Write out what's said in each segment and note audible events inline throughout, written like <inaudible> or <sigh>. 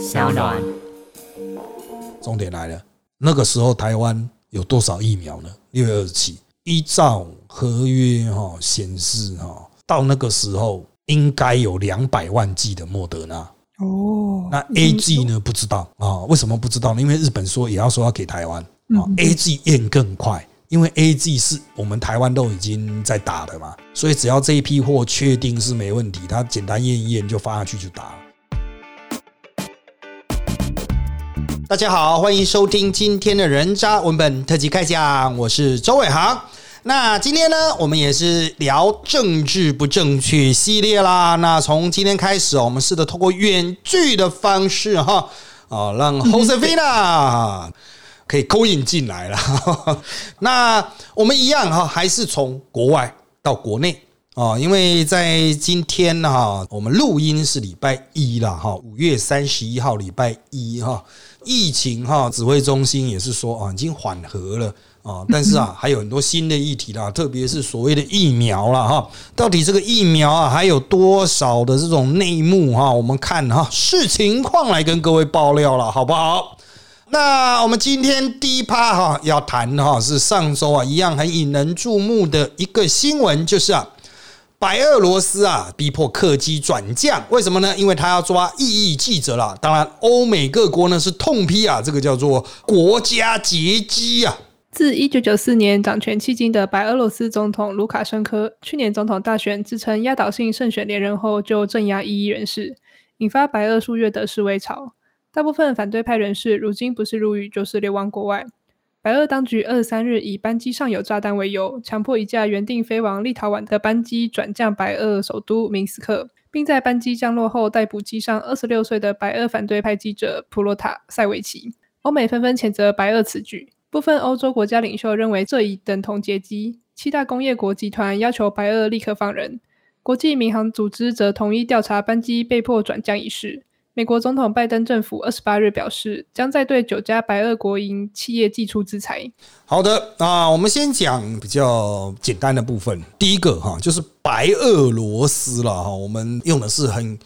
小暖。重点来了，那个时候台湾有多少疫苗呢？六月二十七，依照合约哈显示哈，到那个时候应该有两百万剂的莫德纳。哦，那 A G 呢？不知道啊？为什么不知道呢？因为日本说也要说要给台湾啊，A G 验更快，因为 A G 是我们台湾都已经在打的嘛，所以只要这一批货确定是没问题，它简单验一验就发下去就打了。大家好，欢迎收听今天的人渣文本特辑开讲，我是周伟航。那今天呢，我们也是聊政治不正确系列啦。那从今天开始，我们试着通过远距的方式哈，啊，让 Josefina 可以勾引进来了。那我们一样哈，还是从国外到国内啊，因为在今天哈，我们录音是礼拜一了哈，五月三十一号礼拜一哈。疫情哈，指挥中心也是说啊，已经缓和了啊，但是啊，<laughs> 还有很多新的议题啦，特别是所谓的疫苗了哈。到底这个疫苗啊，还有多少的这种内幕哈？我们看哈，视情况来跟各位爆料了，好不好？那我们今天第一趴哈要谈的哈是上周啊一样很引人注目的一个新闻，就是啊。白俄罗斯啊，逼迫客机转降，为什么呢？因为他要抓异议记者了。当然，欧美各国呢是痛批啊，这个叫做国家劫机啊。自一九九四年掌权迄今的白俄罗斯总统卢卡申科，去年总统大选自称压倒性胜选连任后，就镇压异议人士，引发白俄数月的示威潮。大部分反对派人士如今不是入狱，就是流亡国外。白俄当局二十三日以班机上有炸弹为由，强迫一架原定飞往立陶宛的班机转降白俄首都明斯克，并在班机降落后逮捕机上二十六岁的白俄反对派记者普罗塔塞维奇。欧美纷纷谴责白俄此举，部分欧洲国家领袖认为这已等同劫机。七大工业国集团要求白俄立刻放人，国际民航组织则同意调查班机被迫转降一事。美国总统拜登政府二十八日表示，将在对九家白俄国营企业寄出制裁。好的，啊，我们先讲比较简单的部分。第一个哈，就是白俄罗斯了哈，我们用的是很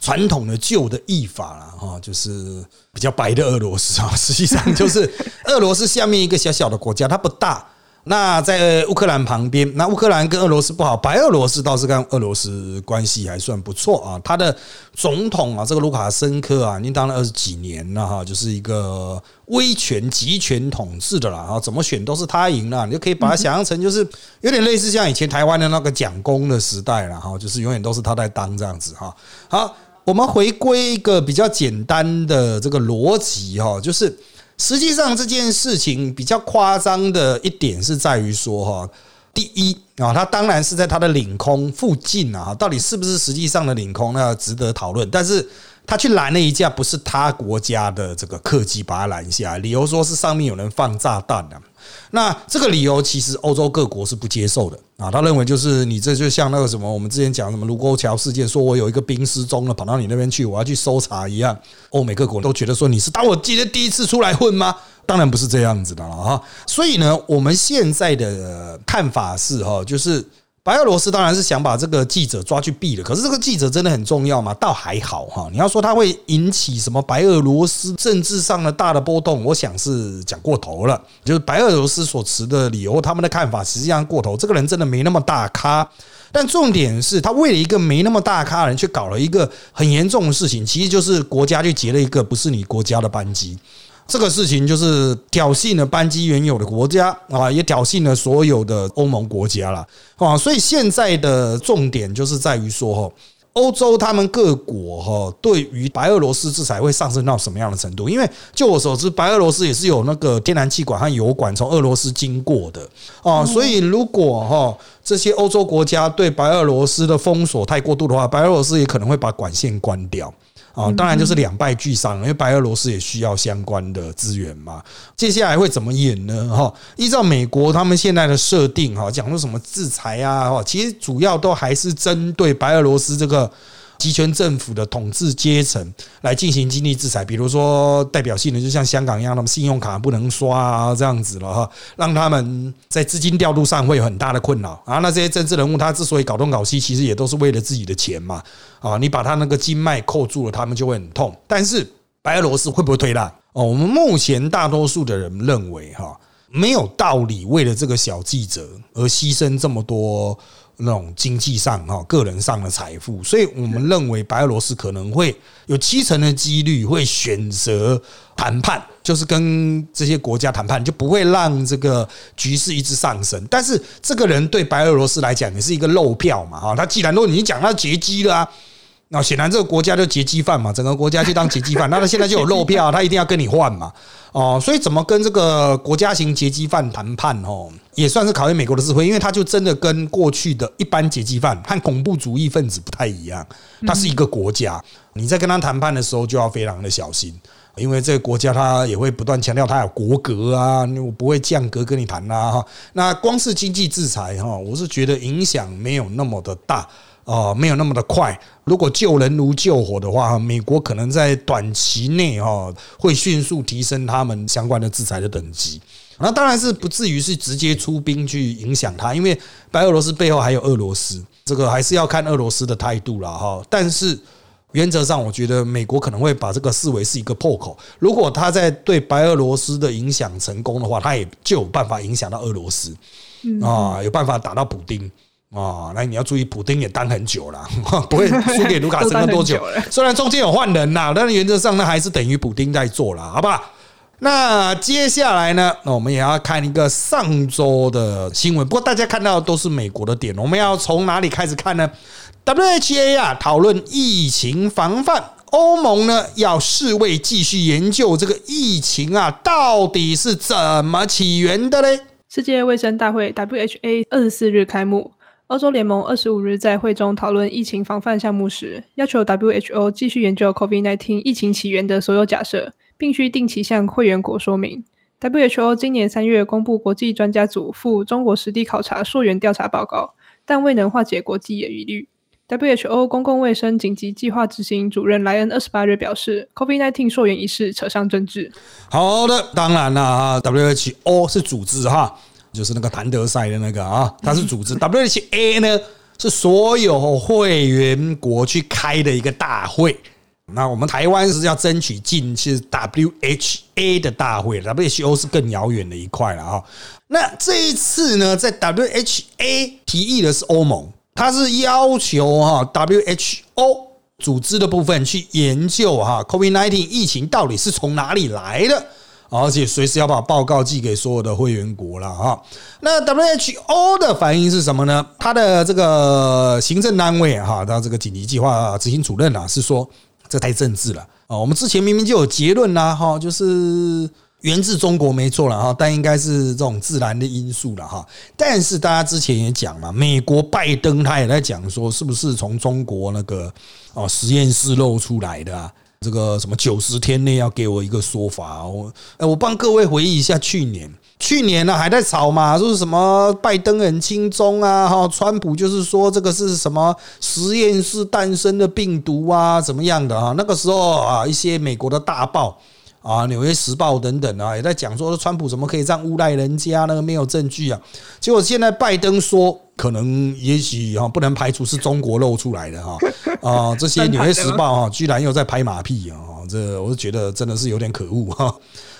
传统的旧的译法了哈，就是比较白的俄罗斯啊，实际上就是 <laughs> 俄罗斯下面一个小小的国家，它不大。那在乌克兰旁边，那乌克兰跟俄罗斯不好，白俄罗斯倒是跟俄罗斯关系还算不错啊。他的总统啊，这个卢卡申科啊，已经当了二十几年了哈，就是一个威权集权统治的啦。啊，怎么选都是他赢了，你就可以把它想象成就是有点类似像以前台湾的那个蒋公的时代了哈，就是永远都是他在当这样子哈。好，我们回归一个比较简单的这个逻辑哈，就是。实际上这件事情比较夸张的一点是在于说哈，第一啊，它当然是在它的领空附近啊，到底是不是实际上的领空，那值得讨论。但是他去拦了一架不是他国家的这个客机，把他拦下，理由说是上面有人放炸弹的。那这个理由其实欧洲各国是不接受的啊，他认为就是你这就像那个什么，我们之前讲什么卢沟桥事件，说我有一个兵失踪了，跑到你那边去，我要去搜查一样。欧美各国都觉得说你是当我今天第一次出来混吗？当然不是这样子的了哈。所以呢，我们现在的看法是哈，就是。白俄罗斯当然是想把这个记者抓去毙了，可是这个记者真的很重要吗？倒还好哈。你要说他会引起什么白俄罗斯政治上的大的波动，我想是讲过头了。就是白俄罗斯所持的理由，他们的看法实际上过头。这个人真的没那么大咖，但重点是他为了一个没那么大咖的人，去搞了一个很严重的事情，其实就是国家去劫了一个不是你国家的班机。这个事情就是挑衅了班基原有的国家啊，也挑衅了所有的欧盟国家了啊，所以现在的重点就是在于说哈，欧洲他们各国哈对于白俄罗斯制裁会上升到什么样的程度？因为就我所知，白俄罗斯也是有那个天然气管和油管从俄罗斯经过的啊，所以如果哈这些欧洲国家对白俄罗斯的封锁太过度的话，白俄罗斯也可能会把管线关掉。啊，当然就是两败俱伤，因为白俄罗斯也需要相关的资源嘛。接下来会怎么演呢？哈，依照美国他们现在的设定，哈，讲说什么制裁啊，哈，其实主要都还是针对白俄罗斯这个。集权政府的统治阶层来进行经济制裁，比如说代表性的，就像香港一样，他们信用卡不能刷啊，这样子了哈，让他们在资金调度上会有很大的困扰啊。那这些政治人物他之所以搞东搞西，其实也都是为了自己的钱嘛啊。你把他那个经脉扣住了，他们就会很痛。但是白俄罗斯会不会退让？哦，我们目前大多数的人认为哈，没有道理为了这个小记者而牺牲这么多那种经济上哈、个人上的财富，所以我们认为白俄罗斯可能会有七成的几率会选择谈判，就是跟这些国家谈判，就不会让这个局势一直上升。但是这个人对白俄罗斯来讲也是一个漏票嘛，哈，他既然都已经讲他劫机了啊。那显然这个国家就劫机犯嘛，整个国家就当劫机犯，那他现在就有漏票，他一定要跟你换嘛，哦，所以怎么跟这个国家型劫机犯谈判哦，也算是考验美国的智慧，因为他就真的跟过去的一般劫机犯和恐怖主义分子不太一样，他是一个国家，你在跟他谈判的时候就要非常的小心。因为这个国家，他也会不断强调他有国格啊，我不会降格跟你谈啦哈。那光是经济制裁哈，我是觉得影响没有那么的大啊，没有那么的快。如果救人如救火的话，美国可能在短期内哈会迅速提升他们相关的制裁的等级。那当然是不至于是直接出兵去影响他，因为白俄罗斯背后还有俄罗斯，这个还是要看俄罗斯的态度了哈。但是。原则上，我觉得美国可能会把这个视为是一个破口。如果他在对白俄罗斯的影响成功的话，他也就有办法影响到俄罗斯啊，有办法打到补丁啊。那你要注意，普丁也当很久了，<laughs> 不会输给卢卡申科多久。<laughs> 虽然中间有换人啦，但是原则上呢，还是等于普丁在做了，好不好？那接下来呢？那我们也要看一个上周的新闻。不过大家看到都是美国的点，我们要从哪里开始看呢？WHA 啊，讨论疫情防范。欧盟呢，要世卫继续研究这个疫情啊，到底是怎么起源的嘞？世界卫生大会 WHA 二十四日开幕，欧洲联盟二十五日在会中讨论疫情防范项目时，要求 WHO 继续研究 COVID-19 疫情起源的所有假设，并需定期向会员国说明。WHO 今年三月公布国际专家组赴中国实地考察溯源调查报告，但未能化解国际疑虑。WHO 公共卫生紧急计划执行主任莱恩二十八日表示，COVID-19 溯源一事扯上政治。好的，当然了啊，WHO 是组织哈，就是那个谭德赛的那个啊，他是组织。WHA 呢是所有会员国去开的一个大会。那我们台湾是要争取进是 WHA 的大会，WHO 是更遥远的一块了啊。那这一次呢，在 WHA 提议的是欧盟。他是要求哈 WHO 组织的部分去研究哈 COVID-19 疫情到底是从哪里来的，而且随时要把报告寄给所有的会员国了哈。那 WHO 的反应是什么呢？他的这个行政单位哈，他这个紧急计划执行主任啊，是说这太政治了啊。我们之前明明就有结论啦哈，就是。源自中国没错了哈，但应该是这种自然的因素了哈。但是大家之前也讲嘛，美国拜登他也在讲说，是不是从中国那个哦实验室漏出来的啊？这个什么九十天内要给我一个说法。我哎，我帮各位回忆一下，去年去年呢还在吵嘛，就是什么拜登很轻松啊哈，川普就是说这个是什么实验室诞生的病毒啊怎么样的啊？那个时候啊，一些美国的大报。啊，《纽约时报》等等啊，也在讲说，川普怎么可以这样诬赖人家呢？没有证据啊！结果现在拜登说，可能也许哈，不能排除是中国露出来的哈啊！这些《纽约时报》哈，居然又在拍马屁啊！这我是觉得真的是有点可恶哈。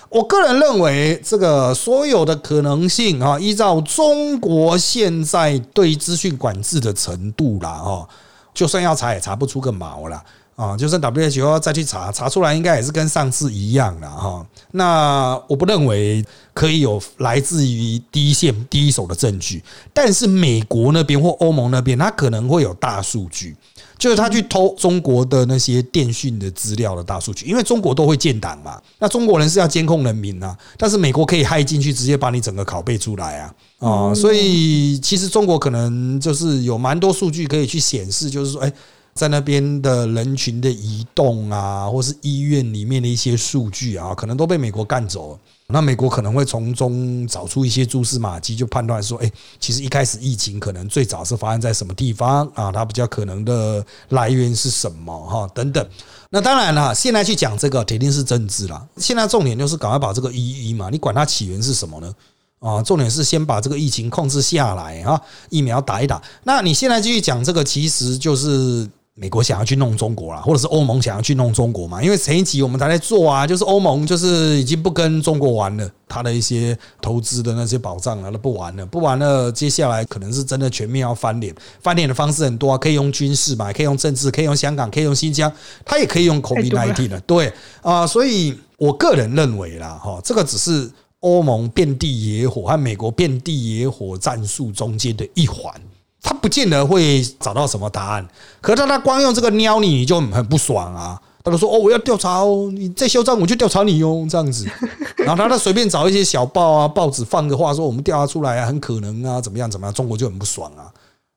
我个人认为，这个所有的可能性啊，依照中国现在对资讯管制的程度啦，哈，就算要查也查不出个毛了。啊，就算 WHO 再去查，查出来应该也是跟上次一样的哈。那我不认为可以有来自于第一线、第一手的证据，但是美国那边或欧盟那边，他可能会有大数据，就是他去偷中国的那些电讯的资料的大数据，因为中国都会建档嘛。那中国人是要监控人民啊，但是美国可以害进去，直接把你整个拷贝出来啊啊！所以其实中国可能就是有蛮多数据可以去显示，就是说，哎。在那边的人群的移动啊，或是医院里面的一些数据啊，可能都被美国干走了。那美国可能会从中找出一些蛛丝马迹，就判断说，哎，其实一开始疫情可能最早是发生在什么地方啊？它比较可能的来源是什么？哈，等等。那当然了，现在去讲这个，铁定是政治了。现在重点就是赶快把这个一一嘛，你管它起源是什么呢？啊，重点是先把这个疫情控制下来啊，疫苗打一打。那你现在继续讲这个，其实就是。美国想要去弄中国啦，或者是欧盟想要去弄中国嘛？因为前一集我们才在做啊，就是欧盟就是已经不跟中国玩了，他的一些投资的那些保障啊都不玩了，不玩了，接下来可能是真的全面要翻脸。翻脸的方式很多啊，可以用军事嘛，可以用政治，可以用香港，可以用新疆，他也可以用 COVID-19 的，对啊，所以我个人认为啦，哈，这个只是欧盟遍地野火和美国遍地野火战术中间的一环。他不见得会找到什么答案，可是他光用这个撩你，你就很不爽啊！他就说：“哦，我要调查哦，你再嚣张，我就调查你哦。”这样子，<laughs> 然后他他随便找一些小报啊、报纸放个话说：“我们调查出来啊，很可能啊，怎么样怎么样？”中国就很不爽啊！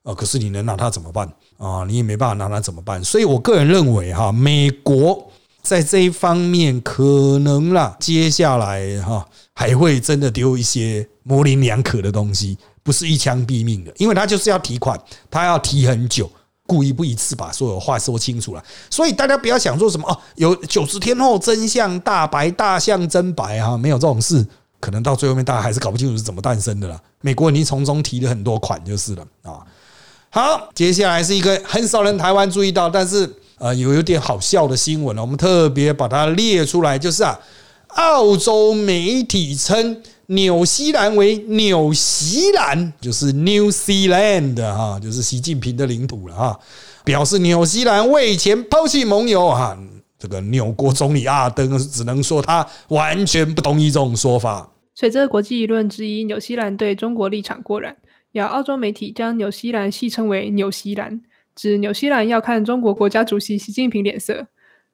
啊，可是你能拿他怎么办啊？你也没办法拿他怎么办。所以我个人认为哈，美国在这一方面可能啦，接下来哈还会真的丢一些模棱两可的东西。不是一枪毙命的，因为他就是要提款，他要提很久，故意不一次把所有话说清楚了。所以大家不要想说什么哦，有九十天后真相大白，大象真白哈，没有这种事，可能到最后面大家还是搞不清楚是怎么诞生的了。美国已经从中提了很多款就是了啊。好，接下来是一个很少人台湾注意到，但是呃有有点好笑的新闻了，我们特别把它列出来，就是啊，澳洲媒体称。纽西兰为纽西兰，就是 New Zealand 哈，就是习近平的领土了哈。表示纽西兰为前抛弃盟友哈，这个纽国总理阿登只能说他完全不同意这种说法。随着国际舆论质疑纽西兰对中国立场过然，有澳洲媒体将纽西兰戏称为纽西兰，指纽西兰要看中国国家主席习近平脸色。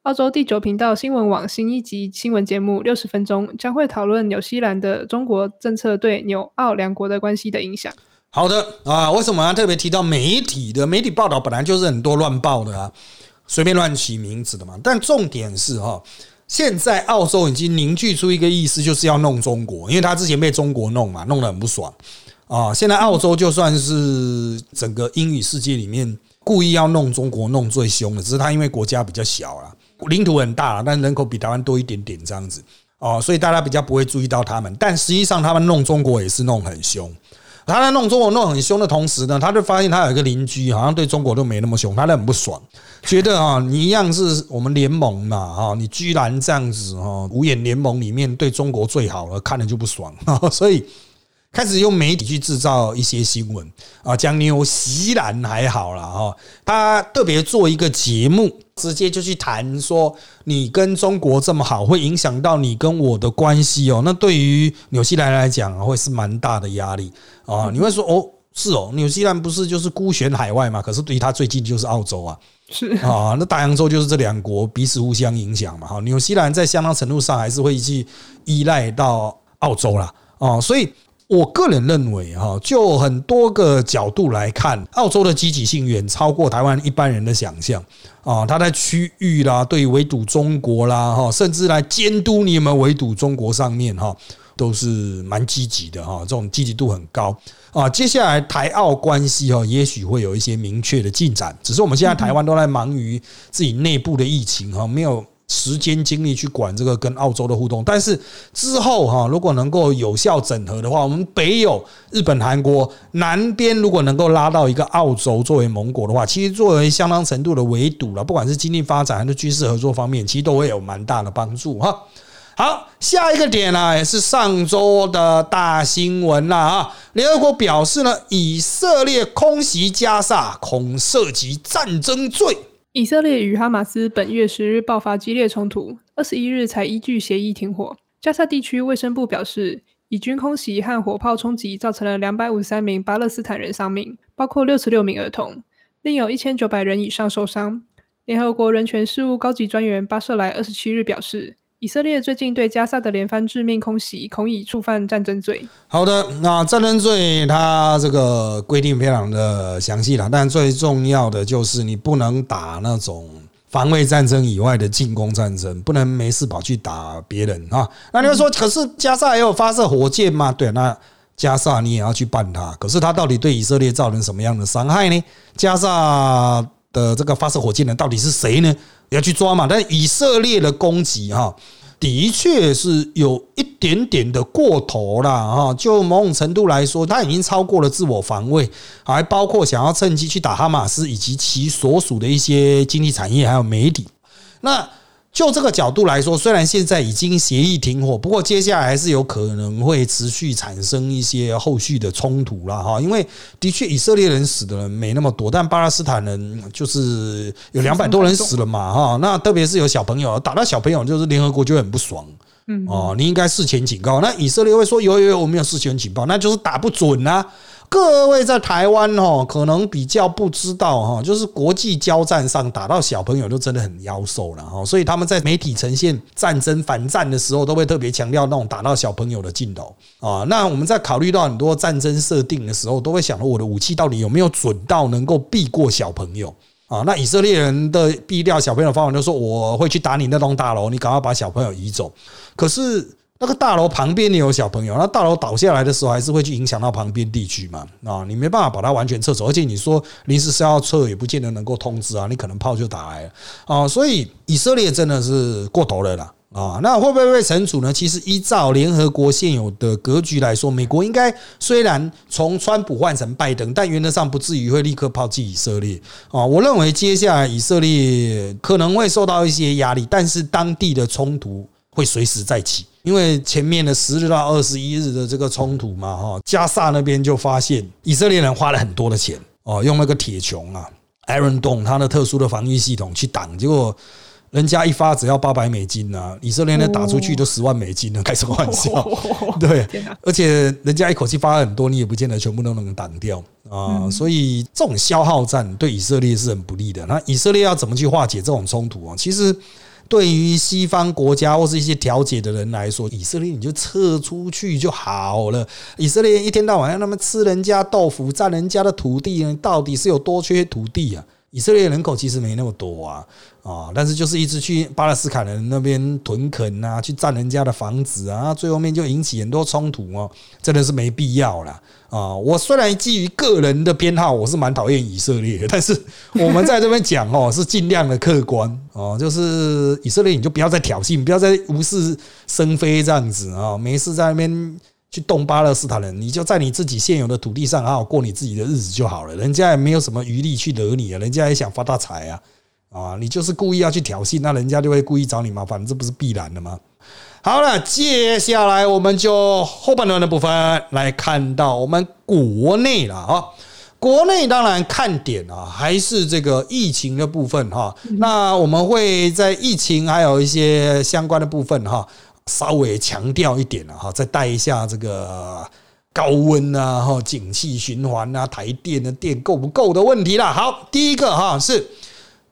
澳洲第九频道新闻网新一集新闻节目六十分钟将会讨论纽西兰的中国政策对纽澳两国的关系的影响。好的啊，为什么要特别提到媒体的媒体报道？本来就是很多乱报的啊，随便乱起名字的嘛。但重点是哈，现在澳洲已经凝聚出一个意思，就是要弄中国，因为他之前被中国弄嘛，弄得很不爽啊。现在澳洲就算是整个英语世界里面故意要弄中国弄最凶的，只是他因为国家比较小了。领土很大，但人口比台湾多一点点这样子哦，所以大家比较不会注意到他们。但实际上，他们弄中国也是弄很凶。他在弄中国弄很凶的同时呢，他就发现他有一个邻居好像对中国都没那么凶，他都很不爽，觉得啊，你一样是我们联盟嘛，啊，你居然这样子哈，五眼联盟里面对中国最好了，看了就不爽，<laughs> 所以。开始用媒体去制造一些新闻啊，讲纽西兰还好了哈，他特别做一个节目，直接就去谈说你跟中国这么好，会影响到你跟我的关系哦。那对于纽西兰来讲，会是蛮大的压力啊。你会说哦，是哦，纽西兰不是就是孤悬海外嘛？可是对于他最近就是澳洲啊，是啊，那大洋洲就是这两国彼此互相影响嘛。哈，纽西兰在相当程度上还是会去依赖到澳洲啦。哦，所以。我个人认为，哈，就很多个角度来看，澳洲的积极性远超过台湾一般人的想象啊！他在区域啦，对围堵中国啦，哈，甚至来监督你们围堵中国上面，哈，都是蛮积极的，哈，这种积极度很高啊！接下来台澳关系，哈，也许会有一些明确的进展，只是我们现在台湾都在忙于自己内部的疫情，哈，没有。时间精力去管这个跟澳洲的互动，但是之后哈，如果能够有效整合的话，我们北有日本、韩国，南边如果能够拉到一个澳洲作为盟国的话，其实作为相当程度的围堵了，不管是经济发展还是军事合作方面，其实都会有蛮大的帮助哈。好，下一个点呢，也是上周的大新闻了啊！联合国表示呢，以色列空袭加沙，恐涉及战争罪。以色列与哈马斯本月十日爆发激烈冲突，二十一日才依据协议停火。加沙地区卫生部表示，以军空袭和火炮冲击造成了两百五十三名巴勒斯坦人丧命，包括六十六名儿童，另有一千九百人以上受伤。联合国人权事务高级专员巴舍莱二十七日表示。以色列最近对加萨的连番致命空袭，恐已触犯战争罪。好的，那战争罪它这个规定非常的详细了，但最重要的就是你不能打那种防卫战争以外的进攻战争，不能没事跑去打别人啊。那你会说，可是加萨也有发射火箭吗？对，那加萨你也要去办它。可是它到底对以色列造成什么样的伤害呢？加萨的这个发射火箭的到底是谁呢？要去抓嘛？但以色列的攻击哈，的确是有一点点的过头了哈。就某种程度来说，它已经超过了自我防卫，还包括想要趁机去打哈马斯以及其所属的一些经济产业还有媒体。那就这个角度来说，虽然现在已经协议停火，不过接下来还是有可能会持续产生一些后续的冲突了哈。因为的确以色列人死的人没那么多，但巴勒斯坦人就是有两百多人死了嘛哈。那特别是有小朋友打到小朋友，就是联合国就很不爽。嗯哦，你应该事前警告。那以色列会说有有有，我们有事前警报，那就是打不准啊。各位在台湾哦，可能比较不知道哈，就是国际交战上打到小朋友就真的很妖兽了哈，所以他们在媒体呈现战争反战的时候，都会特别强调那种打到小朋友的镜头啊。那我们在考虑到很多战争设定的时候，都会想到我的武器到底有没有准到能够避过小朋友啊？那以色列人的避掉小朋友的方法，就说我会去打你那栋大楼，你赶快把小朋友移走。可是。那个大楼旁边也有小朋友，那大楼倒下来的时候，还是会去影响到旁边地区嘛？啊，你没办法把它完全撤走，而且你说临时是要撤，也不见得能够通知啊，你可能炮就打来了啊，所以以色列真的是过头了啦啊！那会不会被惩处呢？其实依照联合国现有的格局来说，美国应该虽然从川普换成拜登，但原则上不至于会立刻抛弃以色列啊。我认为接下来以色列可能会受到一些压力，但是当地的冲突会随时再起。因为前面的十日到二十一日的这个冲突嘛，哈，加萨那边就发现以色列人花了很多的钱哦，用那个铁穹啊，Iron Dome，它的特殊的防御系统去挡，结果人家一发只要八百美金啊，以色列人打出去都十万美金了，开什么玩笑？<laughs> 对，而且人家一口气发很多，你也不见得全部都能挡掉啊，所以这种消耗战对以色列是很不利的。那以色列要怎么去化解这种冲突啊？其实。对于西方国家或是一些调解的人来说，以色列你就撤出去就好了。以色列一天到晚让他们吃人家豆腐、占人家的土地，到底是有多缺土地啊？以色列人口其实没那么多啊。啊！但是就是一直去巴勒斯坦人那边屯垦啊，去占人家的房子啊，最后面就引起很多冲突哦，真的是没必要了啊！我虽然基于个人的偏好，我是蛮讨厌以色列，但是我们在这边讲哦，<laughs> 是尽量的客观哦，就是以色列你就不要再挑衅，不要再无事生非这样子啊，没事在那边去动巴勒斯坦人，你就在你自己现有的土地上好好过你自己的日子就好了，人家也没有什么余力去惹你啊，人家也想发大财啊。啊，你就是故意要去挑衅，那人家就会故意找你麻烦，这不是必然的吗？好了，接下来我们就后半段的部分来看到我们国内了啊。国内当然看点啊，还是这个疫情的部分哈。那我们会在疫情还有一些相关的部分哈，稍微强调一点了哈，再带一下这个高温啊、哈景气循环啊、台电的电够不够的问题了。好，第一个哈是。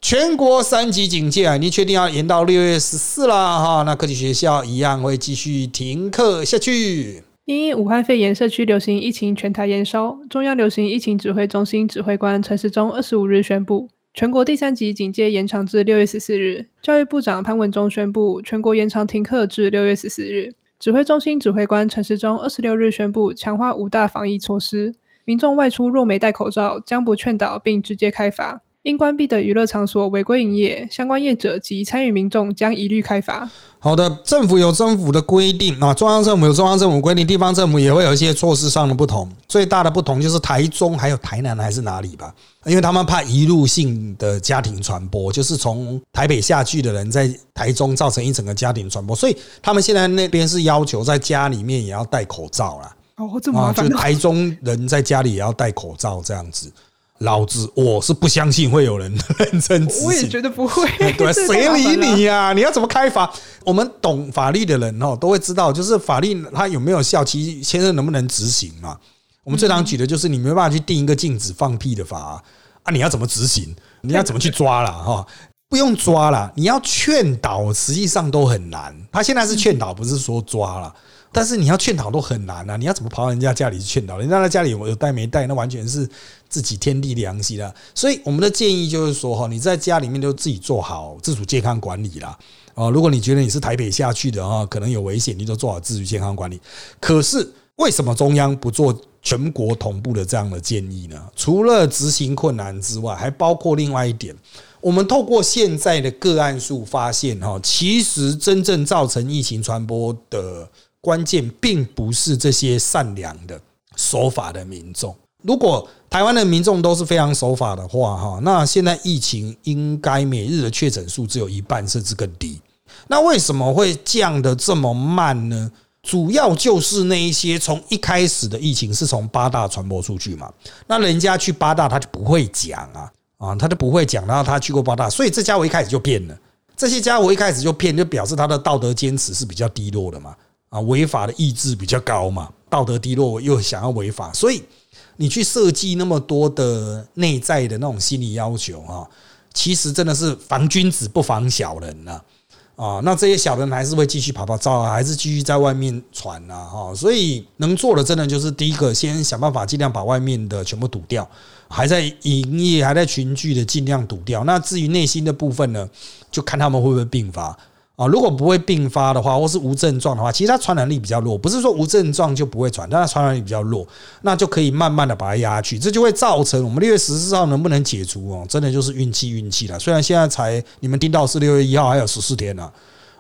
全国三级警戒啊，你确定要延到六月十四了哈？那科技学校一样会继续停课下去。因武汉肺炎社区流行疫情全台延烧，中央流行疫情指挥中心指挥官陈时中二十五日宣布，全国第三级警戒延长至六月十四日。教育部长潘文忠宣布，全国延长停课至六月十四日。指挥中心指挥官陈时中二十六日宣布，强化五大防疫措施，民众外出若没戴口罩，将不劝导，并直接开罚。因关闭的娱乐场所违规营业，相关业者及参与民众将一律开罚。好的，政府有政府的规定啊，中央政府有中央政府规定，地方政府也会有一些措施上的不同。最大的不同就是台中还有台南还是哪里吧，因为他们怕一路性的家庭传播，就是从台北下去的人在台中造成一整个家庭传播，所以他们现在那边是要求在家里面也要戴口罩啦。哦，这么麻烦，就台中人在家里也要戴口罩这样子。老子我是不相信会有人 <laughs> 认真执行，我也觉得不会。对，<laughs> 谁理你呀？你要怎么开罚？我们懂法律的人哦，都会知道，就是法律它有没有效，其实先生能不能执行嘛？我们最常举的就是你没办法去定一个禁止放屁的法啊，你要怎么执行？你要怎么去抓啦哈？不用抓了，你要劝导，实际上都很难。他现在是劝导，不是说抓了。但是你要劝导都很难啊！你要怎么跑到人家家里去劝导？人家在家里有有带没带？那完全是自己天地良心了。所以我们的建议就是说，哈，你在家里面就自己做好自主健康管理啦。啊，如果你觉得你是台北下去的啊，可能有危险，你就做好自主健康管理。可是为什么中央不做全国同步的这样的建议呢？除了执行困难之外，还包括另外一点。我们透过现在的个案数发现，哈，其实真正造成疫情传播的关键，并不是这些善良的守法的民众。如果台湾的民众都是非常守法的话，哈，那现在疫情应该每日的确诊数只有一半甚至更低。那为什么会降的这么慢呢？主要就是那一些从一开始的疫情是从八大传播出去嘛，那人家去八大他就不会讲啊。啊，他就不会讲，然后他去过八大，所以这家伙一开始就骗了。这些家伙一开始就骗，就表示他的道德坚持是比较低落的嘛。啊，违法的意志比较高嘛，道德低落又想要违法，所以你去设计那么多的内在的那种心理要求啊，其实真的是防君子不防小人呐。啊，那这些小人还是会继续跑跑照啊，还是继续在外面传啊，哈，所以能做的真的就是第一个，先想办法尽量把外面的全部堵掉，还在营业、还在群聚的尽量堵掉。那至于内心的部分呢，就看他们会不会并发。啊，如果不会并发的话，或是无症状的话，其实它传染力比较弱。不是说无症状就不会传，但它传染力比较弱，那就可以慢慢的把它压去。这就会造成我们六月十四号能不能解除哦，真的就是运气运气了。虽然现在才你们听到是六月一号，还有十四天呢，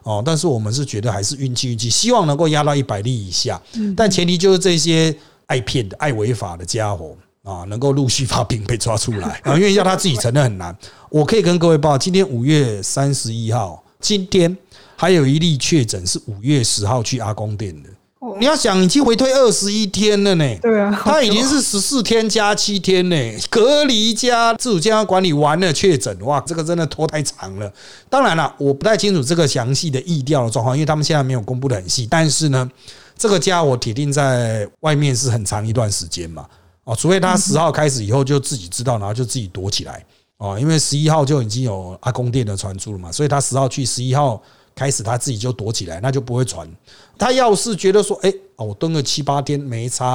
哦，但是我们是觉得还是运气运气，希望能够压到一百例以下。但前提就是这些爱骗的、爱违法的家伙啊，能够陆续发病被抓出来啊，因为要他自己承认很难。我可以跟各位报，今天五月三十一号，今天。还有一例确诊是五月十号去阿公店的，你要想已经回退二十一天了呢。对啊，他已经是十四天加七天呢，隔离加自主健康管理完了确诊，哇，这个真的拖太长了。当然了，我不太清楚这个详细的意调的状况，因为他们现在没有公布的很细。但是呢，这个家我铁定在外面是很长一段时间嘛，哦，除非他十号开始以后就自己知道，然后就自己躲起来哦，因为十一号就已经有阿公店的传出了嘛，所以他十号去，十一号。开始他自己就躲起来，那就不会传。他要是觉得说，哎，我蹲个七八天没差，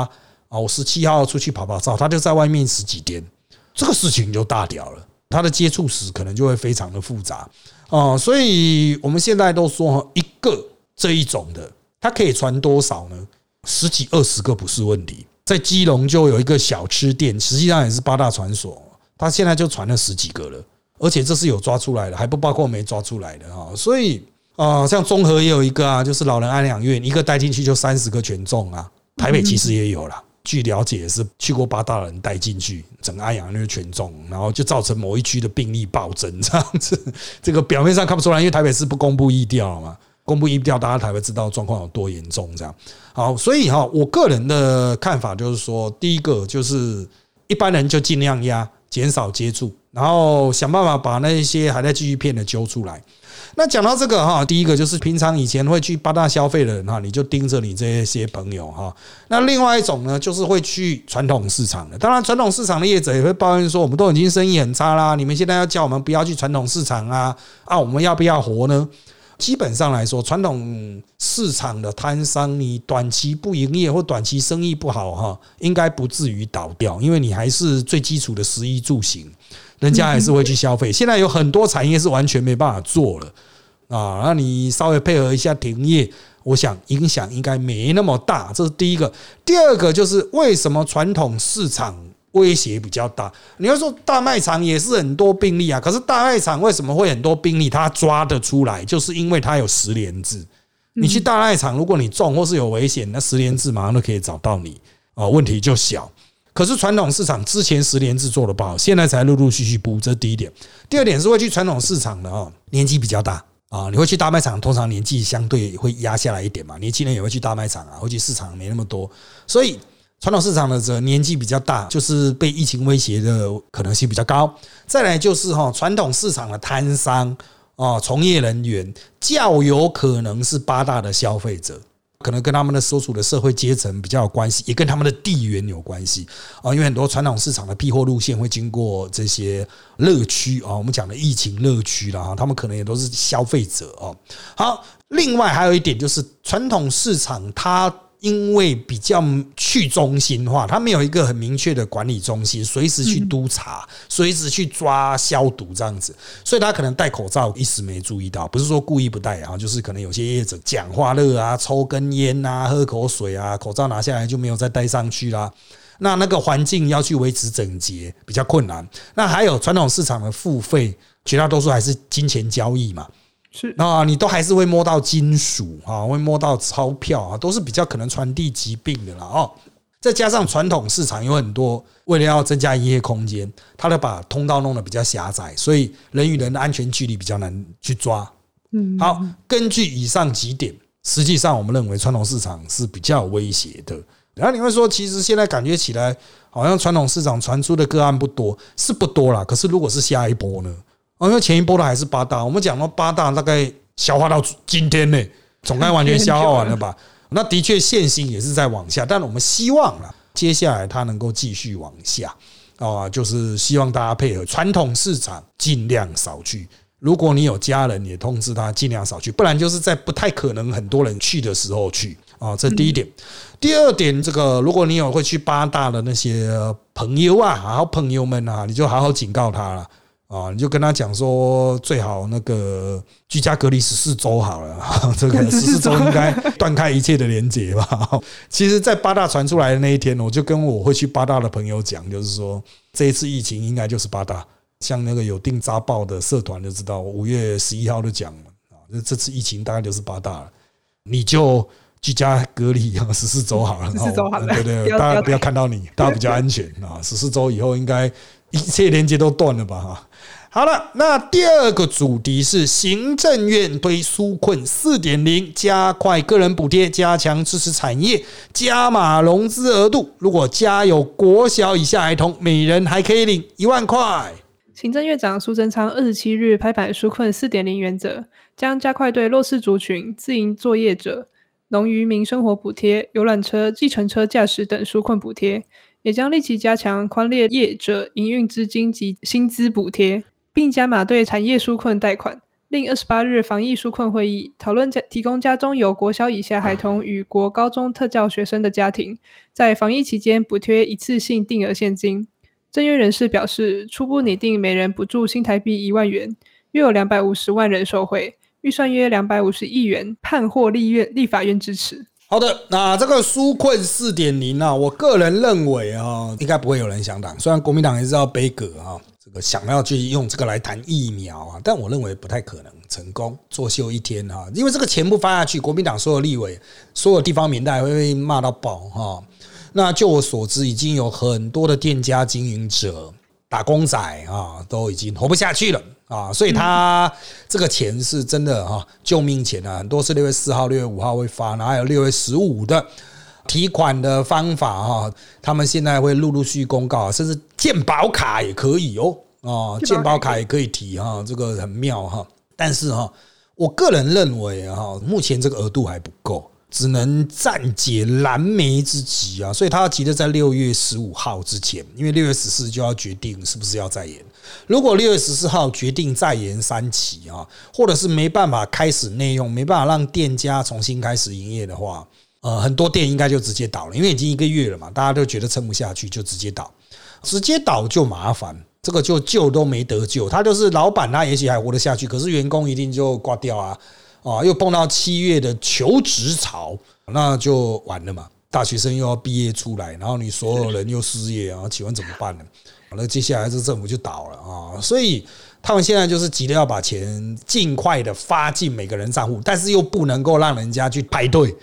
啊，我十七号出去跑跑照，他就在外面十几天，这个事情就大掉了。他的接触史可能就会非常的复杂哦。所以我们现在都说，一个这一种的，它可以传多少呢？十几二十个不是问题。在基隆就有一个小吃店，实际上也是八大传所，他现在就传了十几个了，而且这是有抓出来的，还不包括没抓出来的啊。所以。啊，像综合也有一个啊，就是老人安养院，一个带进去就三十个全中啊。台北其实也有了，据了解是去过八大人带进去，整个安养院全中，然后就造成某一区的病例暴增这样子。这个表面上看不出来，因为台北市不公布疫调嘛，公布疫调大家才会知道状况有多严重这样。好，所以哈，我个人的看法就是说，第一个就是一般人就尽量压，减少接触，然后想办法把那些还在继续骗的揪出来。那讲到这个哈，第一个就是平常以前会去八大消费的人哈，你就盯着你这些朋友哈。那另外一种呢，就是会去传统市场的。当然，传统市场的业者也会抱怨说，我们都已经生意很差啦，你们现在要叫我们不要去传统市场啊？啊，我们要不要活呢？基本上来说，传统市场的摊商，你短期不营业或短期生意不好哈，应该不至于倒掉，因为你还是最基础的食衣住行。人家还是会去消费。现在有很多产业是完全没办法做了啊，那你稍微配合一下停业，我想影响应该没那么大。这是第一个。第二个就是为什么传统市场威胁比较大？你要说大卖场也是很多病例啊，可是大卖场为什么会很多病例？它抓得出来，就是因为它有十连制。你去大卖场，如果你中或是有危险，那十连制马上都可以找到你哦，问题就小。可是传统市场之前十年制做的不好，现在才陆陆续续补，这是第一点。第二点是会去传统市场的啊，年纪比较大啊，你会去大卖场，通常年纪相对会压下来一点嘛。年轻人也会去大卖场啊，会去市场没那么多，所以传统市场的者年纪比较大，就是被疫情威胁的可能性比较高。再来就是哈，传统市场的摊商啊，从业人员较有可能是八大的消费者。可能跟他们的所处的社会阶层比较有关系，也跟他们的地缘有关系啊。因为很多传统市场的批货路线会经过这些乐区啊，我们讲的疫情乐区了哈，他们可能也都是消费者哦。好，另外还有一点就是传统市场它因为比较去中心化，它没有一个很明确的管理中心，随时去督查，随时去抓消毒这样子，所以他可能戴口罩一时没注意到，不是说故意不戴啊，就是可能有些业者讲话热啊，抽根烟啊，喝口水啊，口罩拿下来就没有再戴上去啦。那那个环境要去维持整洁比较困难。那还有传统市场的付费，绝大多数还是金钱交易嘛。是啊，你都还是会摸到金属啊，会摸到钞票啊，都是比较可能传递疾病的啦哦。再加上传统市场有很多，为了要增加营业空间，它的把通道弄得比较狭窄，所以人与人的安全距离比较难去抓。嗯，好，根据以上几点，实际上我们认为传统市场是比较有威胁的。然后你会说，其实现在感觉起来好像传统市场传出的个案不多，是不多啦。可是如果是下一波呢？哦，因为前一波的还是八大，我们讲到八大大概消化到今天呢，总该完全消化完了吧？<laughs> 那的确现行也是在往下，但我们希望啊，接下来它能够继续往下啊，就是希望大家配合传统市场尽量少去。如果你有家人，也通知他尽量少去，不然就是在不太可能很多人去的时候去啊。这第一点。第二点，这个如果你有会去八大的那些朋友啊，好朋友们啊，你就好好警告他了。啊，你就跟他讲说，最好那个居家隔离十四周好了，<laughs> 这个十四周应该断开一切的连接吧。<laughs> 其实，在八大传出来的那一天，我就跟我会去八大的朋友讲，就是说这一次疫情应该就是八大。像那个有订扎报的社团就知道，五月十一号就讲了啊，这这次疫情大概就是八大了，你就居家隔离啊 <laughs> 十四周好了，十四周好了，对对，大家不要看到你，大家比较安全啊。十四周以后应该一切连接都断了吧？哈。好了，那第二个主题是行政院推纾困四点零，加快个人补贴，加强支持产业，加码融资额度。如果家有国小以下孩童，每人还可以领一万块。行政院长苏贞昌二十七日拍板纾困四点零原则，将加快对弱势族群、自营作业者、农渔民生活补贴、游览车、计程车驾驶等纾困补贴，也将立即加强宽列业者营运资金及薪资补贴。并加码对产业纾困贷款。另二十八日防疫纾困会议讨论家提供家中有国小以下孩童与国高中特教学生的家庭，在防疫期间补贴一次性定额现金。正院人士表示，初步拟定每人补助新台币一万元，约有两百五十万人受惠，预算约两百五十亿元，盼获立院立法院支持。好的，那这个纾困四点零啊，我个人认为啊，应该不会有人想挡。虽然国民党也知道背阁啊。这个想要去用这个来谈疫苗啊，但我认为不太可能成功。作秀一天哈，因为这个钱不发下去，国民党所有立委、所有地方民代会被骂到爆哈。那就我所知，已经有很多的店家经营者、打工仔啊，都已经活不下去了啊。所以他这个钱是真的哈，救命钱啊，很多是六月四号、六月五号会发，然后还有六月十五的。提款的方法哈，他们现在会陆陆续续公告，甚至健保卡也可以哦，啊，健保卡也可以提哈，这个很妙哈。但是哈，我个人认为哈，目前这个额度还不够，只能暂解燃眉之急啊。所以他要急的在六月十五号之前，因为六月十四就要决定是不是要再延。如果六月十四号决定再延三期啊，或者是没办法开始内用，没办法让店家重新开始营业的话。呃，很多店应该就直接倒了，因为已经一个月了嘛，大家都觉得撑不下去，就直接倒，直接倒就麻烦，这个就救都没得救。他就是老板，他也许还活得下去，可是员工一定就挂掉啊！啊，又碰到七月的求职潮，那就完了嘛。大学生又要毕业出来，然后你所有人又失业啊，请问怎么办呢？那接下来这政府就倒了啊！所以他们现在就是急着要把钱尽快的发进每个人账户，但是又不能够让人家去排队。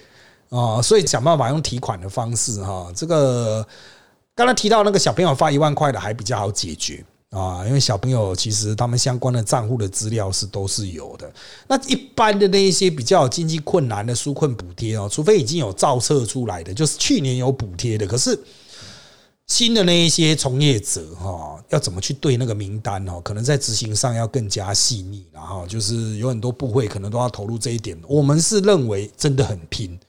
啊，所以想办法用提款的方式哈，这个刚才提到那个小朋友发一万块的还比较好解决啊，因为小朋友其实他们相关的账户的资料是都是有的。那一般的那一些比较经济困难的纾困补贴哦，除非已经有造册出来的，就是去年有补贴的，可是新的那一些从业者哈，要怎么去对那个名单哦，可能在执行上要更加细腻，然后就是有很多部会可能都要投入这一点。我们是认为真的很拼。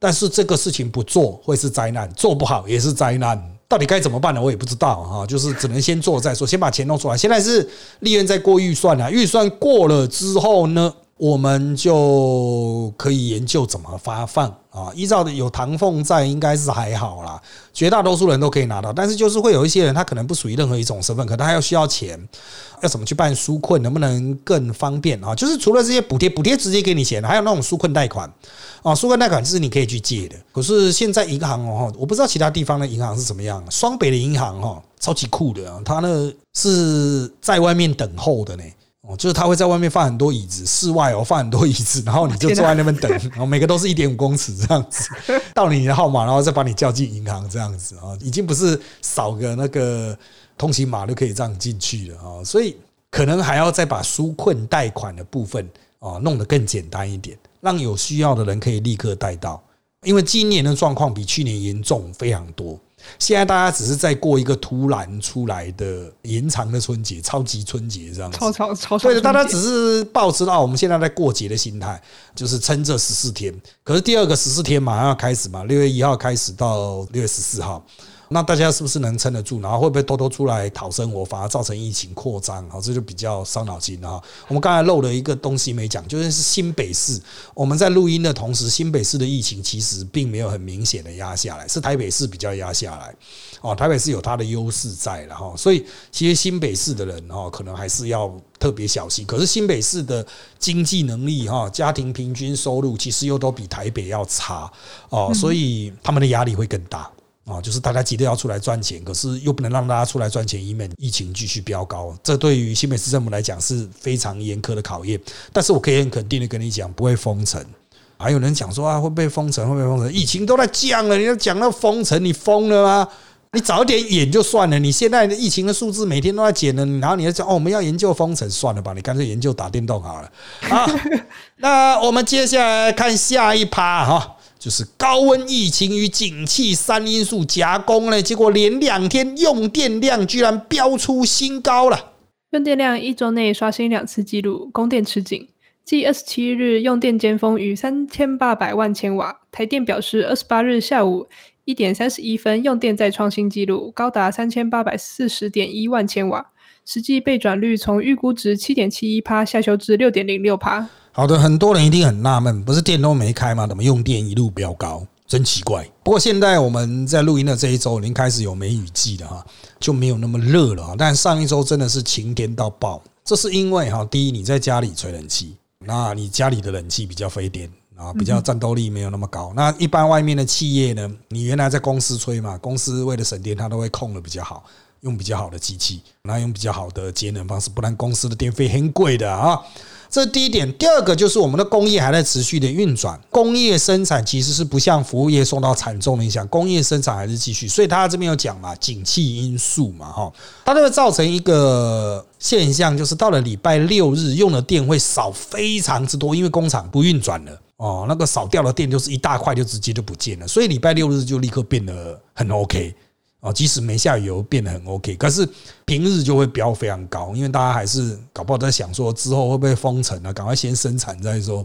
但是这个事情不做会是灾难，做不好也是灾难。到底该怎么办呢？我也不知道啊，就是只能先做再说，先把钱弄出来。现在是利润在过预算了，预算过了之后呢，我们就可以研究怎么发放啊。依照有唐凤在，应该是还好啦，绝大多数人都可以拿到。但是就是会有一些人，他可能不属于任何一种身份，可能他要需要钱，要怎么去办纾困，能不能更方便啊？就是除了这些补贴，补贴直接给你钱，还有那种纾困贷款啊，纾困贷款就是你可以去借的。可是现在银行哦，我不知道其他地方的银行是怎么样，双北的银行哈，超级酷的啊，他那是在外面等候的呢。哦，就是他会在外面放很多椅子，室外哦放很多椅子，然后你就坐在那边等，然后每个都是一点五公尺这样子，<laughs> 到你的号码，然后再把你叫进银行这样子啊，已经不是扫个那个通行码就可以这样进去了啊，所以可能还要再把纾困贷款的部分啊弄得更简单一点，让有需要的人可以立刻贷到，因为今年的状况比去年严重非常多。现在大家只是在过一个突然出来的延长的春节，超级春节这样子，超超超对，大家只是抱持到我们现在在过节的心态，就是撑这十四天。可是第二个十四天马上要开始嘛，六月一号开始到六月十四号。那大家是不是能撑得住？然后会不会偷偷出来讨生活，反而造成疫情扩张？好，这就比较伤脑筋了哈。我们刚才漏了一个东西没讲，就是新北市。我们在录音的同时，新北市的疫情其实并没有很明显的压下来，是台北市比较压下来。哦，台北市有它的优势在了哈，所以其实新北市的人哈，可能还是要特别小心。可是新北市的经济能力哈，家庭平均收入其实又都比台北要差哦，所以他们的压力会更大。啊，就是大家急着要出来赚钱，可是又不能让大家出来赚钱，以免疫情继续飙高。这对于新北市政府来讲是非常严苛的考验。但是我可以很肯定的跟你讲，不会封城。还有人讲说啊，会被封城，会被封城？疫情都在降了，你要讲到封城，你疯了吗？你早点演就算了。你现在的疫情的数字每天都在减呢，然后你要讲哦，我们要研究封城，算了吧，你干脆研究打电动好了。好，<laughs> 那我们接下来看下一趴哈。就是高温疫情与景气三因素夹攻呢，结果连两天用电量居然飙出新高了。用电量一周内刷新两次纪录，供电吃紧。继二十七日用电尖峰逾三千八百万千瓦，台电表示二十八日下午一点三十一分用电再创新纪录，高达三千八百四十点一万千瓦，实际备转率从预估值七点七一趴下修至六点零六趴。好的，很多人一定很纳闷，不是电都没开吗？怎么用电一路飙高？真奇怪。不过现在我们在录音的这一周已经开始有梅雨季了哈，就没有那么热了。但上一周真的是晴天到爆，这是因为哈，第一你在家里吹冷气，那你家里的冷气比较费电啊，比较战斗力没有那么高。那一般外面的企业呢，你原来在公司吹嘛，公司为了省电，它都会控的比较好，用比较好的机器，那用比较好的节能方式，不然公司的电费很贵的啊。这第一点，第二个就是我们的工业还在持续的运转，工业生产其实是不像服务业受到惨重的影响，工业生产还是继续，所以他这边有讲嘛，景气因素嘛，哈，它就会造成一个现象，就是到了礼拜六日用的电会少非常之多，因为工厂不运转了，哦，那个少掉的电就是一大块就直接就不见了，所以礼拜六日就立刻变得很 OK。哦，即使没下雨，变得很 OK，可是平日就会飙非常高，因为大家还是搞不好在想说之后会不会封城啊，赶快先生产再说。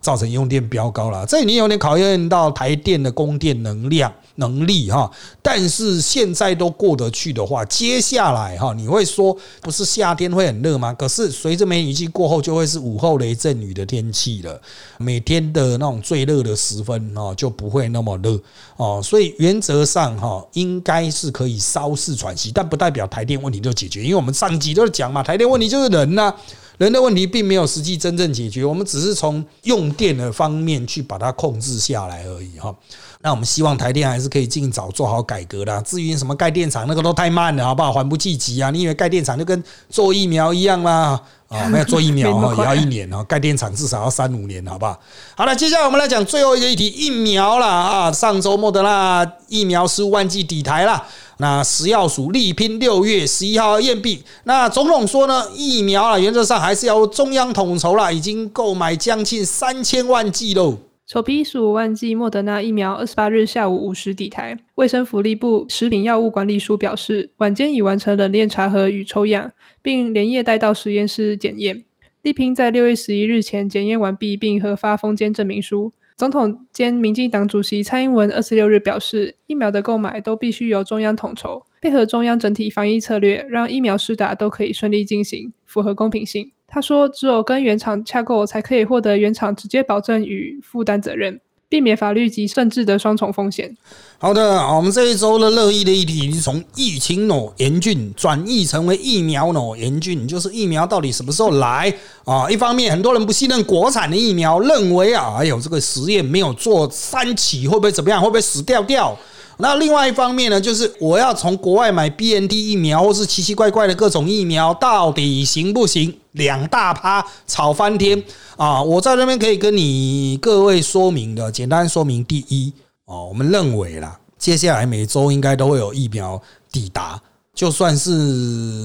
造成用电飙高了，这已经有点考验到台电的供电能量能力哈。但是现在都过得去的话，接下来哈，你会说不是夏天会很热吗？可是随着梅雨季过后，就会是午后雷阵雨的天气了。每天的那种最热的时分哦，就不会那么热哦。所以原则上哈，应该是可以稍事喘息，但不代表台电问题就解决，因为我们上集都讲嘛，台电问题就是人呐。人的问题并没有实际真正解决，我们只是从用电的方面去把它控制下来而已哈。那我们希望台电还是可以尽早做好改革的。至于什么盖电厂，那个都太慢了，好不好？缓不济急啊！你以为盖电厂就跟做疫苗一样吗？啊，没有做疫苗 <laughs> 哦，也要一年哦。盖电厂至少要三五年，好不好？好了，接下来我们来讲最后一个议题，疫苗了啊！上周末的那疫苗十五万剂抵台了。那食药署力拼六月十一号验币。那总统说呢，疫苗啊，原则上还是要中央统筹啦，已经购买将近三千万剂喽。首批十五万剂莫德纳疫苗，二十八日下午五时抵台。卫生福利部食品药物管理署表示，晚间已完成冷链查核与抽样，并连夜带到实验室检验，力拼在六月十一日前检验完毕，并核发封签证明书。总统兼民进党主席蔡英文二十六日表示，疫苗的购买都必须由中央统筹，配合中央整体防疫策略，让疫苗施打都可以顺利进行，符合公平性。他说，只有跟原厂洽购，才可以获得原厂直接保证与负担责任。避免法律及政治的双重风险。好的，我们这一周的热议的议题是从疫情喏严峻转译成为疫苗喏严峻，就是疫苗到底什么时候来啊？一方面，很多人不信任国产的疫苗，认为啊，哎呦，这个实验没有做三起，会不会怎么样？会不会死掉掉？那另外一方面呢，就是我要从国外买 B N T 疫苗，或是奇奇怪怪的各种疫苗，到底行不行？两大趴吵翻天啊！我在那边可以跟你各位说明的，简单说明：第一，哦，我们认为啦，接下来每周应该都会有疫苗抵达，就算是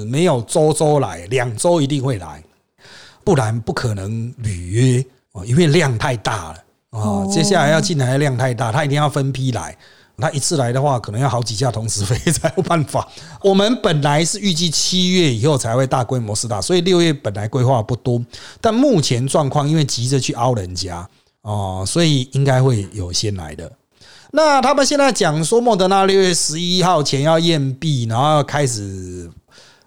没有周周来，两周一定会来，不然不可能履约哦，因为量太大了啊！接下来要进来的量太大，他一定要分批来。那一次来的话，可能要好几架同时飞才有办法。<laughs> 我们本来是预计七月以后才会大规模试打，所以六月本来规划不多。但目前状况，因为急着去凹人家哦，所以应该会有先来的。那他们现在讲说，莫德纳六月十一号前要验币，然后要开始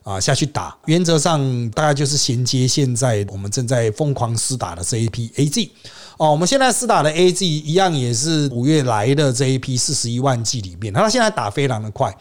啊下去打。原则上大概就是衔接现在我们正在疯狂施打的这一批 A G。哦，我们现在试打的 A G 一样也是五月来的这一批四十一万剂里面，它现在打非常的快，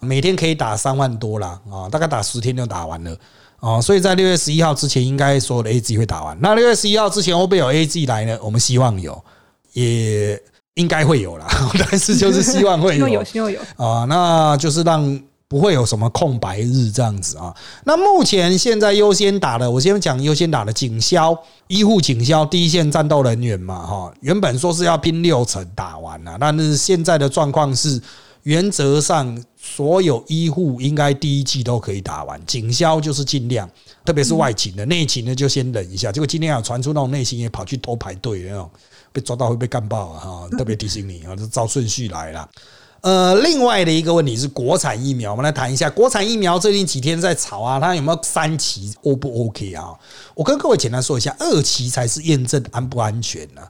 每天可以打三万多啦，啊，大概打十天就打完了啊，所以在六月十一号之前，应该所有的 A G 会打完。那六月十一号之前会不会有 A G 来呢？我们希望有，也应该会有啦，<laughs> 但是就是希望会有，希望有啊，那就是让。不会有什么空白日这样子啊？那目前现在优先打的，我先讲优先打的警消医护警消第一线战斗人员嘛，哈，原本说是要拼六成打完了，但是现在的状况是，原则上所有医护应该第一季都可以打完，警消就是尽量，特别是外勤的，内勤的就先忍一下。结果今天有传出那种内勤也跑去偷排队那种，被抓到会被干爆啊！哈，特别提醒你啊，就照顺序来了。呃，另外的一个问题是国产疫苗，我们来谈一下国产疫苗最近几天在炒啊，它有没有三期 O 不 OK 啊？我跟各位简单说一下，二期才是验证安不安全呢，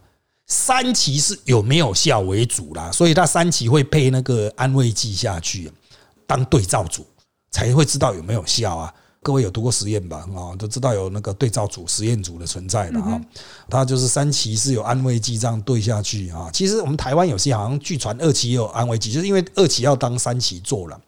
三期是有没有效为主啦，所以它三期会配那个安慰剂下去当对照组，才会知道有没有效啊。各位有读过实验吧？啊，都知道有那个对照组、实验组的存在了啊。它就是三期是有安慰剂这样对下去啊。其实我们台湾有些好像据传二期也有安慰剂，就是因为二期要当三期做了。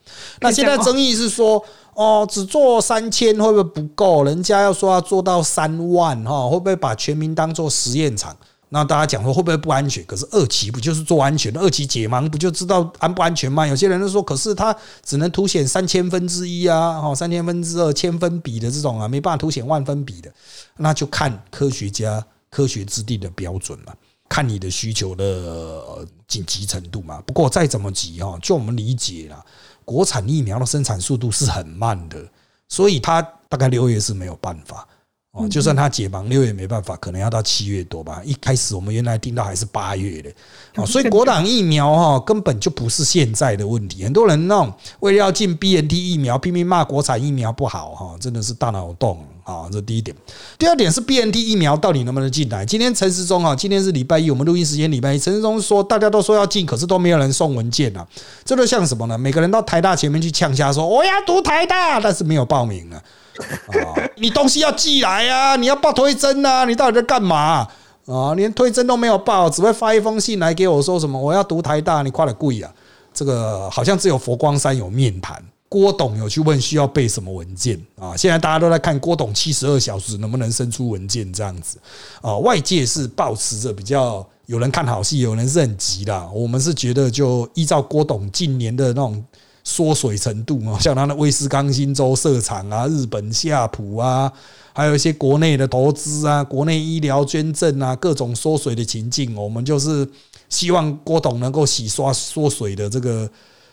那现在争议是说，哦，只做三千会不会不够？人家要说要做到三万哈，会不会把全民当做实验场？那大家讲说会不会不安全？可是二期不就是做安全？二期解盲不就知道安不安全吗？有些人就说，可是它只能凸显三千分之一啊，哈，三千分之二千分比的这种啊，没办法凸显万分比的，那就看科学家科学制定的标准嘛，看你的需求的紧急程度嘛。不过再怎么急哈，就我们理解啦，国产疫苗的生产速度是很慢的，所以它大概六月是没有办法。哦，就算他解盲，六月没办法，可能要到七月多吧。一开始我们原来听到还是八月的，哦，所以国党疫苗哈根本就不是现在的问题。很多人那种为了要进 BNT 疫苗，拼命骂国产疫苗不好哈，真的是大脑洞啊！这第一点。第二点是 BNT 疫苗到底能不能进来？今天陈时中啊，今天是礼拜一，我们录音时间礼拜一，陈时中说大家都说要进，可是都没有人送文件啊。这都像什么呢？每个人到台大前面去呛下说我要读台大，但是没有报名啊。啊，<laughs> 你东西要寄来啊！你要报推甄呐！你到底在干嘛啊？连推甄都没有报，只会发一封信来给我说什么我要读台大，你快点跪啊！这个好像只有佛光山有面谈，郭董有去问需要备什么文件啊？现在大家都在看郭董七十二小时能不能生出文件这样子啊？外界是保持着比较有人看好戏，有人是很急的。我们是觉得就依照郭董近年的那种。缩水程度啊，像他的威斯康星州设厂啊，日本夏普啊，还有一些国内的投资啊，国内医疗捐赠啊，各种缩水的情境，我们就是希望郭董能够洗刷缩水的这个。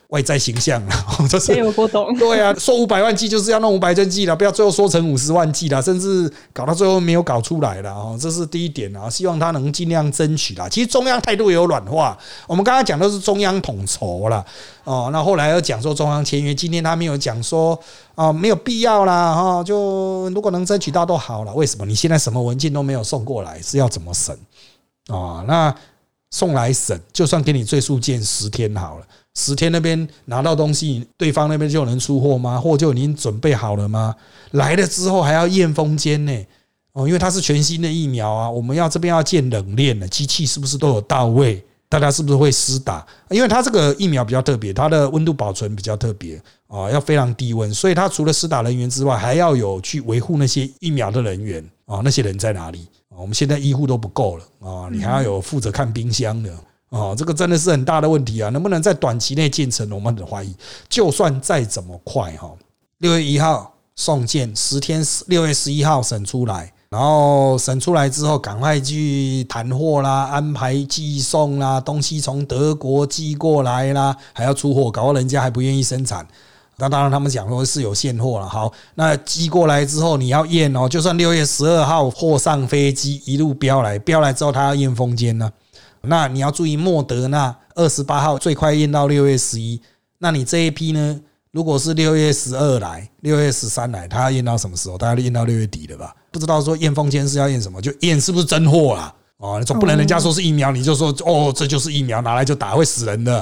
外在形象啊，<laughs> 这是有不懂。对啊，说五百万 G 就是要弄五百针 G 了，不要最后说成五十万 G 了，甚至搞到最后没有搞出来了啊！这是第一点啊，希望他能尽量争取啦。其实中央态度也有软化，我们刚刚讲的是中央统筹了哦，那后来又讲说中央签约，今天他没有讲说啊，没有必要啦哈，就如果能争取到都好了。为什么？你现在什么文件都没有送过来，是要怎么审啊？那送来审，就算给你最速件十天好了。十天那边拿到东西，对方那边就能出货吗？货就已经准备好了吗？来了之后还要验封间呢？哦，因为它是全新的疫苗啊，我们要这边要建冷链的机器，是不是都有到位？大家是不是会施打？因为它这个疫苗比较特别，它的温度保存比较特别啊，要非常低温，所以它除了施打人员之外，还要有去维护那些疫苗的人员啊，那些人在哪里啊？我们现在医护都不够了啊，你还要有负责看冰箱的啊，这个真的是很大的问题啊！能不能在短期内建成？我们很怀疑。就算再怎么快哈，六月一号送件，十天六月十一号审出来。然后审出来之后，赶快去谈货啦，安排寄送啦，东西从德国寄过来啦，还要出货，搞到人家还不愿意生产。那当然，他们讲说是有现货了。好，那寄过来之后你要验哦，就算六月十二号货上飞机，一路飙来，飙来之后他要验封间呢。那你要注意，莫德纳二十八号最快验到六月十一，那你这一批呢？如果是六月十二来，六月十三来，他要验到什么时候？大概验到六月底了吧？不知道说验封签是要验什么，就验是不是真货啊？哦，你总不能人家说是疫苗，你就说哦，这就是疫苗，拿来就打，会死人的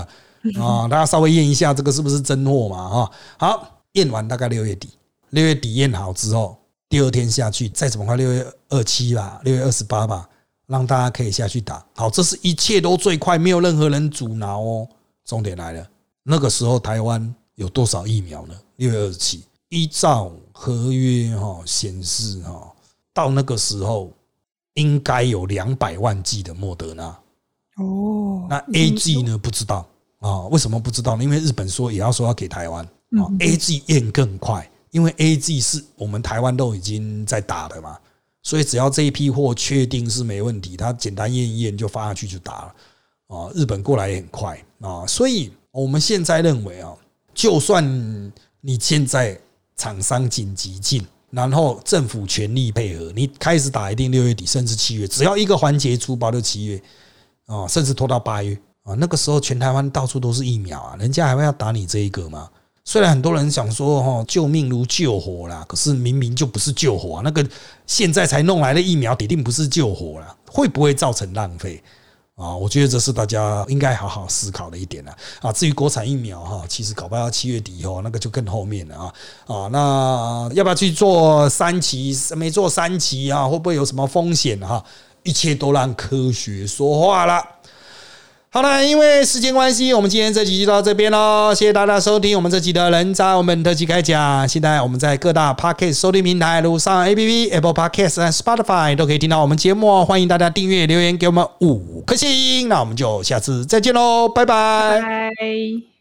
啊！<laughs> 大家稍微验一下，这个是不是真货嘛？哈，好，验完大概六月底，六月底验好之后，第二天下去，再怎么快，六月二七吧，六月二十八吧，让大家可以下去打。好，这是一切都最快，没有任何人阻挠哦。重点来了，那个时候台湾。有多少疫苗呢？六月二十七，依照合约哈显示哈，到那个时候应该有两百万剂的莫德纳。哦，那 A G 呢？不知道啊？为什么不知道呢？因为日本说也要说要给台湾啊。A G 验更快，因为 A G 是我们台湾都已经在打的嘛，所以只要这一批货确定是没问题，他简单验一验就发下去就打了啊。日本过来也很快啊，所以我们现在认为啊。就算你现在厂商紧急进，然后政府全力配合，你开始打一定六月底甚至七月，只要一个环节出包就七月啊，甚至拖到八月啊，那个时候全台湾到处都是疫苗啊，人家还会要打你这一个吗？虽然很多人想说哈，救命如救火啦，可是明明就不是救火啊，那个现在才弄来的疫苗，一定不是救火啦，会不会造成浪费？啊，我觉得这是大家应该好好思考的一点了啊。至于国产疫苗哈，其实搞不好七月底以后那个就更后面了啊啊。那要不要去做三期？没做三期啊，会不会有什么风险哈？一切都让科学说话了。好了，因为时间关系，我们今天这集就到这边喽。谢谢大家收听我们这集的人渣我们特辑开讲。现在我们在各大 Podcast 收听平台，如上 APP、Apple Podcast 和 Spotify 都可以听到我们节目哦。欢迎大家订阅、留言给我们五颗星。那我们就下次再见喽，拜拜。